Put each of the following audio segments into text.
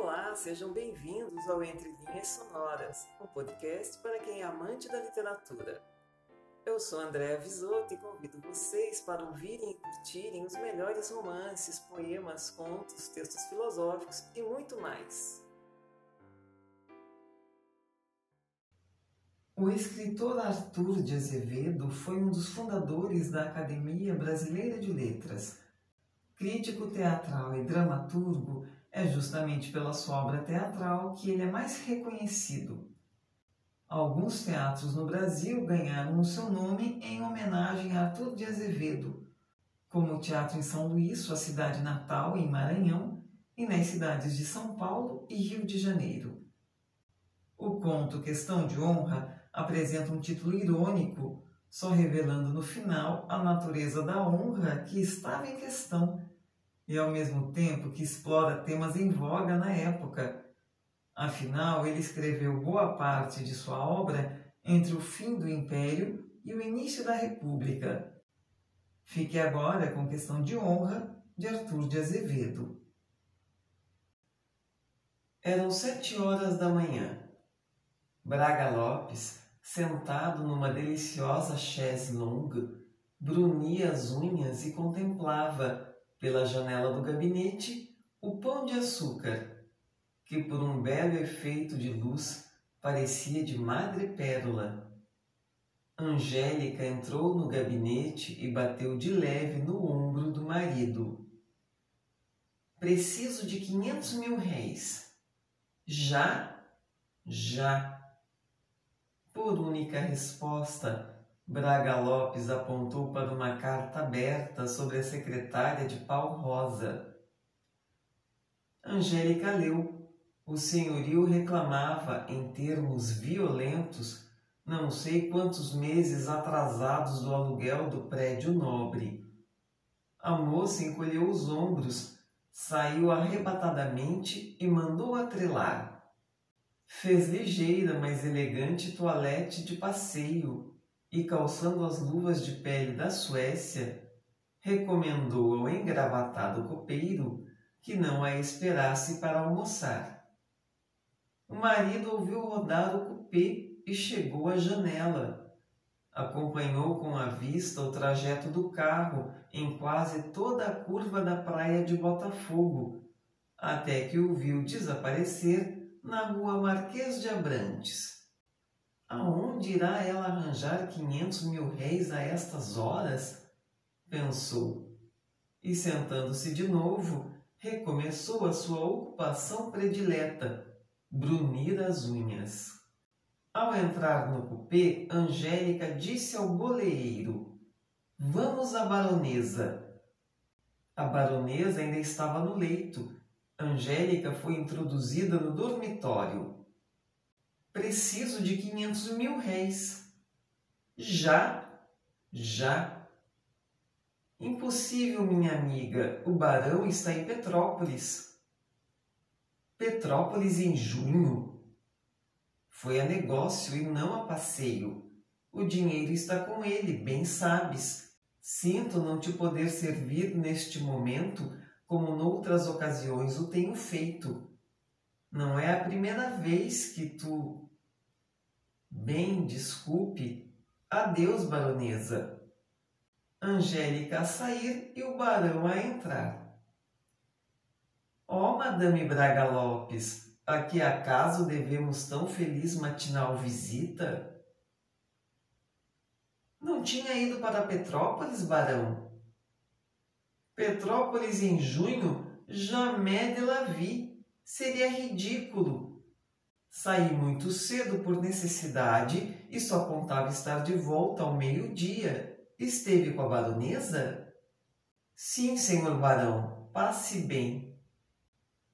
Olá, sejam bem-vindos ao Entre Linhas Sonoras, um podcast para quem é amante da literatura. Eu sou Andréa Visoto e convido vocês para ouvirem e curtirem os melhores romances, poemas, contos, textos filosóficos e muito mais. O escritor Arthur de Azevedo foi um dos fundadores da Academia Brasileira de Letras. Crítico teatral e dramaturgo, é justamente pela sua obra teatral que ele é mais reconhecido. Alguns teatros no Brasil ganharam o seu nome em homenagem a Arthur de Azevedo, como o Teatro em São Luís, sua cidade natal, em Maranhão, e nas cidades de São Paulo e Rio de Janeiro. O conto Questão de Honra apresenta um título irônico, só revelando no final a natureza da honra que estava em questão e ao mesmo tempo que explora temas em voga na época. Afinal, ele escreveu boa parte de sua obra entre o fim do Império e o início da República. Fique agora com questão de honra de Arthur de Azevedo. Eram sete horas da manhã. Braga Lopes sentado numa deliciosa chaise longue, brunia as unhas e contemplava, pela janela do gabinete, o pão de açúcar, que por um belo efeito de luz parecia de madrepérola. Angélica entrou no gabinete e bateu de leve no ombro do marido. Preciso de quinhentos mil réis. Já? Já por única resposta, Braga Lopes apontou para uma carta aberta sobre a secretária de pau rosa. Angélica leu. O senhorio reclamava, em termos violentos, não sei quantos meses atrasados do aluguel do prédio nobre. A moça encolheu os ombros, saiu arrebatadamente e mandou atrelar. Fez ligeira, mas elegante toilette de passeio e, calçando as luvas de pele da Suécia, recomendou ao engravatado copeiro que não a esperasse para almoçar. O marido ouviu rodar o cupê e chegou à janela. Acompanhou com a vista o trajeto do carro em quase toda a curva da praia de Botafogo, até que o viu desaparecer na rua Marquês de Abrantes. Aonde irá ela arranjar quinhentos mil réis a estas horas? Pensou. E sentando-se de novo, recomeçou a sua ocupação predileta, brunir as unhas. Ao entrar no cupê, Angélica disse ao boleeiro: Vamos à baronesa. A baronesa ainda estava no leito, Angélica foi introduzida no dormitório. Preciso de quinhentos mil réis. Já? Já. Impossível, minha amiga. O barão está em Petrópolis. Petrópolis em junho? Foi a negócio e não a passeio. O dinheiro está com ele, bem sabes. Sinto não te poder servir neste momento como noutras ocasiões o tenho feito. Não é a primeira vez que tu. Bem, desculpe. Adeus, baronesa. Angélica a sair e o barão a entrar. Ó, oh, Madame Braga Lopes, a que acaso devemos tão feliz matinal visita? Não tinha ido para Petrópolis, barão? Petrópolis em junho, jamais de la vie. Seria ridículo. Saí muito cedo por necessidade e só contava estar de volta ao meio-dia. Esteve com a baronesa? Sim, senhor barão, passe bem.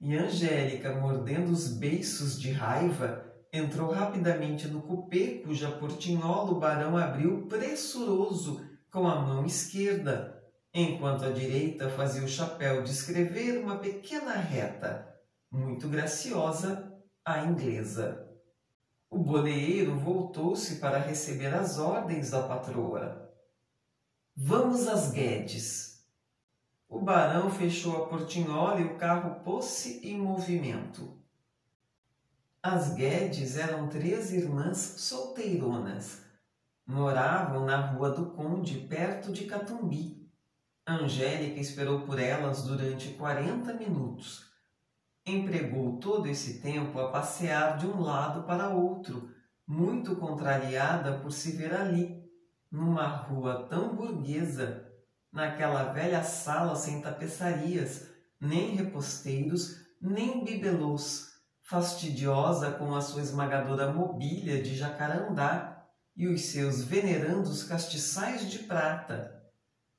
E Angélica, mordendo os beiços de raiva, entrou rapidamente no cupê, cuja portinhola o barão abriu pressuroso com a mão esquerda, enquanto a direita fazia o chapéu descrever uma pequena reta, muito graciosa, à inglesa. O boleeiro voltou-se para receber as ordens da patroa. Vamos às Guedes. o barão fechou a portinhola e o carro pôs-se em movimento. As Guedes eram três irmãs solteironas. Moravam na Rua do Conde, perto de Catumbi. Angélica esperou por elas durante quarenta minutos. Empregou todo esse tempo a passear de um lado para outro, muito contrariada por se ver ali, numa rua tão burguesa, naquela velha sala sem tapeçarias, nem reposteiros, nem bibelôs, fastidiosa com a sua esmagadora mobília de jacarandá e os seus venerandos castiçais de prata,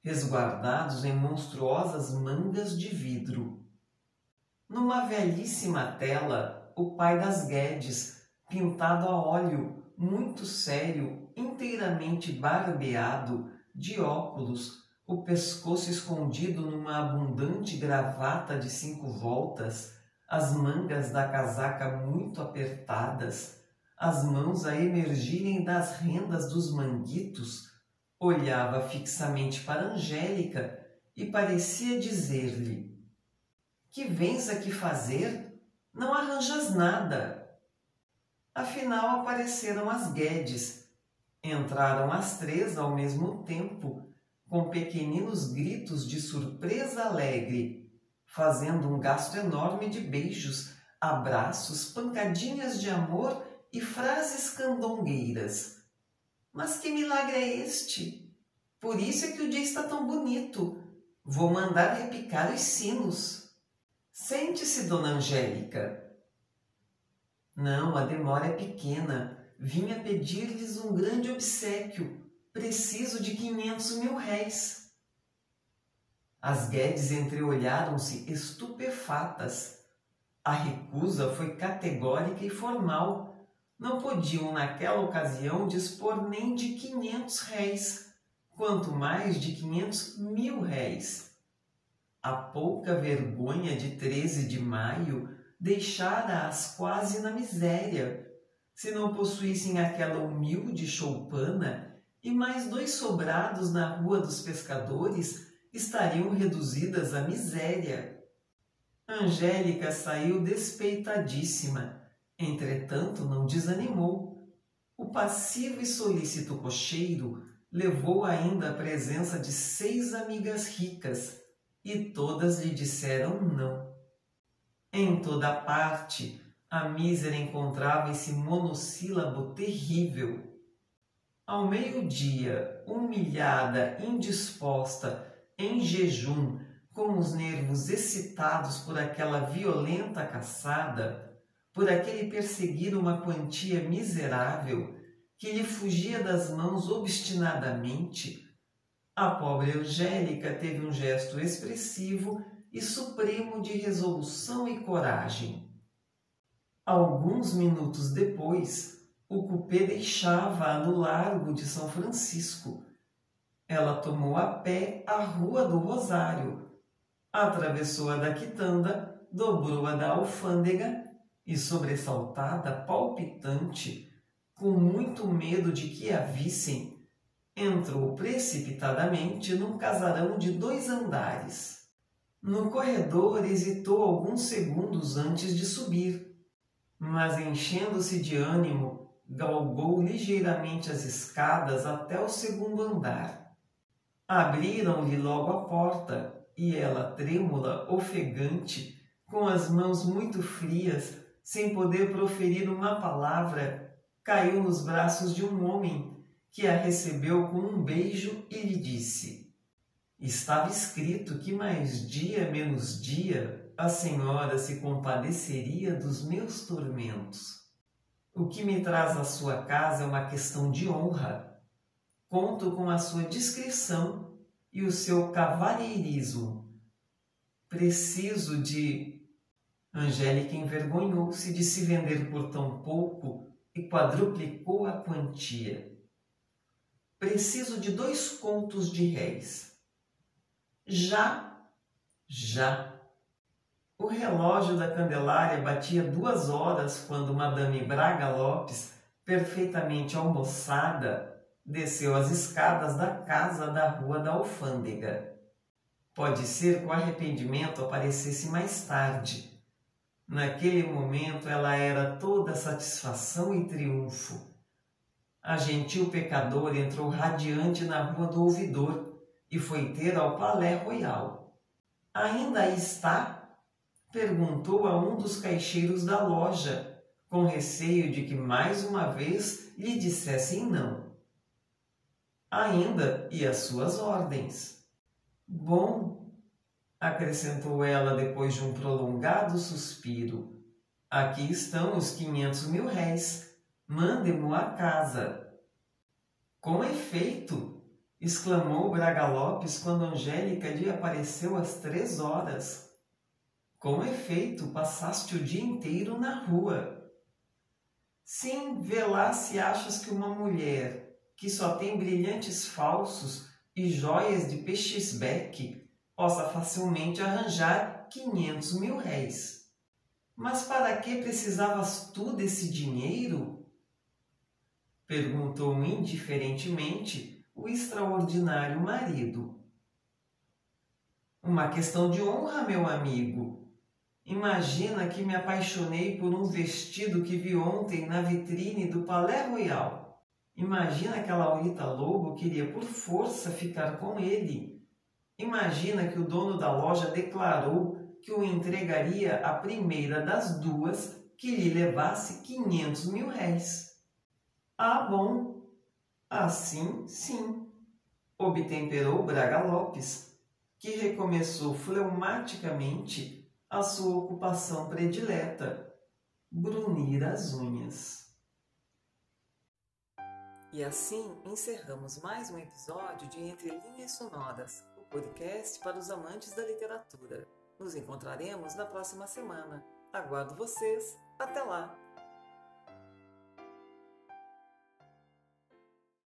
resguardados em monstruosas mangas de vidro. Numa velhíssima tela, o pai das Guedes, pintado a óleo, muito sério, inteiramente barbeado, de óculos, o pescoço escondido numa abundante gravata de cinco voltas, as mangas da casaca muito apertadas, as mãos a emergirem das rendas dos manguitos, olhava fixamente para Angélica e parecia dizer-lhe: Que vens aqui fazer? Não arranjas nada. Afinal apareceram as Guedes. Entraram as três ao mesmo tempo, com pequeninos gritos de surpresa alegre fazendo um gasto enorme de beijos, abraços, pancadinhas de amor e frases candongueiras. Mas que milagre é este? Por isso é que o dia está tão bonito. Vou mandar repicar os sinos. Sente-se, dona Angélica. Não, a demora é pequena. Vinha pedir-lhes um grande obsequio. Preciso de quinhentos mil réis. As Guedes entreolharam-se estupefatas. A recusa foi categórica e formal. Não podiam, naquela ocasião, dispor nem de quinhentos réis, quanto mais de quinhentos mil réis. A pouca vergonha de 13 de maio deixara-as quase na miséria. Se não possuíssem aquela humilde choupana e mais dois sobrados na Rua dos Pescadores, estariam reduzidas à miséria. Angélica saiu despeitadíssima, entretanto não desanimou. O passivo e solícito cocheiro levou ainda a presença de seis amigas ricas e todas lhe disseram não. Em toda parte, a mísera encontrava esse monossílabo terrível. Ao meio-dia, humilhada, indisposta, em jejum, com os nervos excitados por aquela violenta caçada, por aquele perseguir uma quantia miserável que lhe fugia das mãos obstinadamente, a pobre Angélica teve um gesto expressivo e supremo de resolução e coragem. Alguns minutos depois, o cupê deixava-a no largo de São Francisco, ela tomou a pé a Rua do Rosário, atravessou a da Quitanda, dobrou a da Alfândega e, sobressaltada, palpitante, com muito medo de que a vissem, entrou precipitadamente num casarão de dois andares. No corredor hesitou alguns segundos antes de subir, mas enchendo-se de ânimo, galgou ligeiramente as escadas até o segundo andar. Abriram-lhe logo a porta e ela, trêmula, ofegante, com as mãos muito frias, sem poder proferir uma palavra, caiu nos braços de um homem que a recebeu com um beijo e lhe disse: Estava escrito que mais dia menos dia a senhora se compadeceria dos meus tormentos. O que me traz à sua casa é uma questão de honra conto com a sua discrição e o seu cavalheirismo. Preciso de. Angélica envergonhou-se de se vender por tão pouco e quadruplicou a quantia. Preciso de dois contos de réis. Já, já. O relógio da Candelária batia duas horas quando Madame Braga Lopes, perfeitamente almoçada, desceu as escadas da casa da Rua da Alfândega. Pode ser que o arrependimento aparecesse mais tarde. Naquele momento ela era toda satisfação e triunfo. A gentil pecadora entrou radiante na rua do ouvidor e foi ter ao Palais Royal. Ainda aí está? perguntou a um dos caixeiros da loja, com receio de que mais uma vez lhe dissessem não. Ainda e as suas ordens. Bom, acrescentou ela depois de um prolongado suspiro, aqui estão os quinhentos mil réis. Mande-mo a casa. Com efeito, exclamou Braga Lopes quando Angélica lhe apareceu às três horas. Com efeito, passaste o dia inteiro na rua. Sim, vê lá se achas que uma mulher que só tem brilhantes falsos e joias de pechisbeque possa facilmente arranjar quinhentos mil réis. Mas para que precisavas tu desse dinheiro? Perguntou indiferentemente o extraordinário marido. Uma questão de honra, meu amigo, Imagina que me apaixonei por um vestido que vi ontem na vitrine do Palais Royal. Imagina que a Laurita Lobo queria por força ficar com ele. Imagina que o dono da loja declarou que o entregaria a primeira das duas que lhe levasse 500 mil réis. Ah, bom. Assim, sim. Obtemperou Braga Lopes, que recomeçou fleumaticamente a sua ocupação predileta, brunir as unhas. E assim encerramos mais um episódio de Entre Linhas Sonoras, o podcast para os amantes da literatura. Nos encontraremos na próxima semana. Aguardo vocês. Até lá!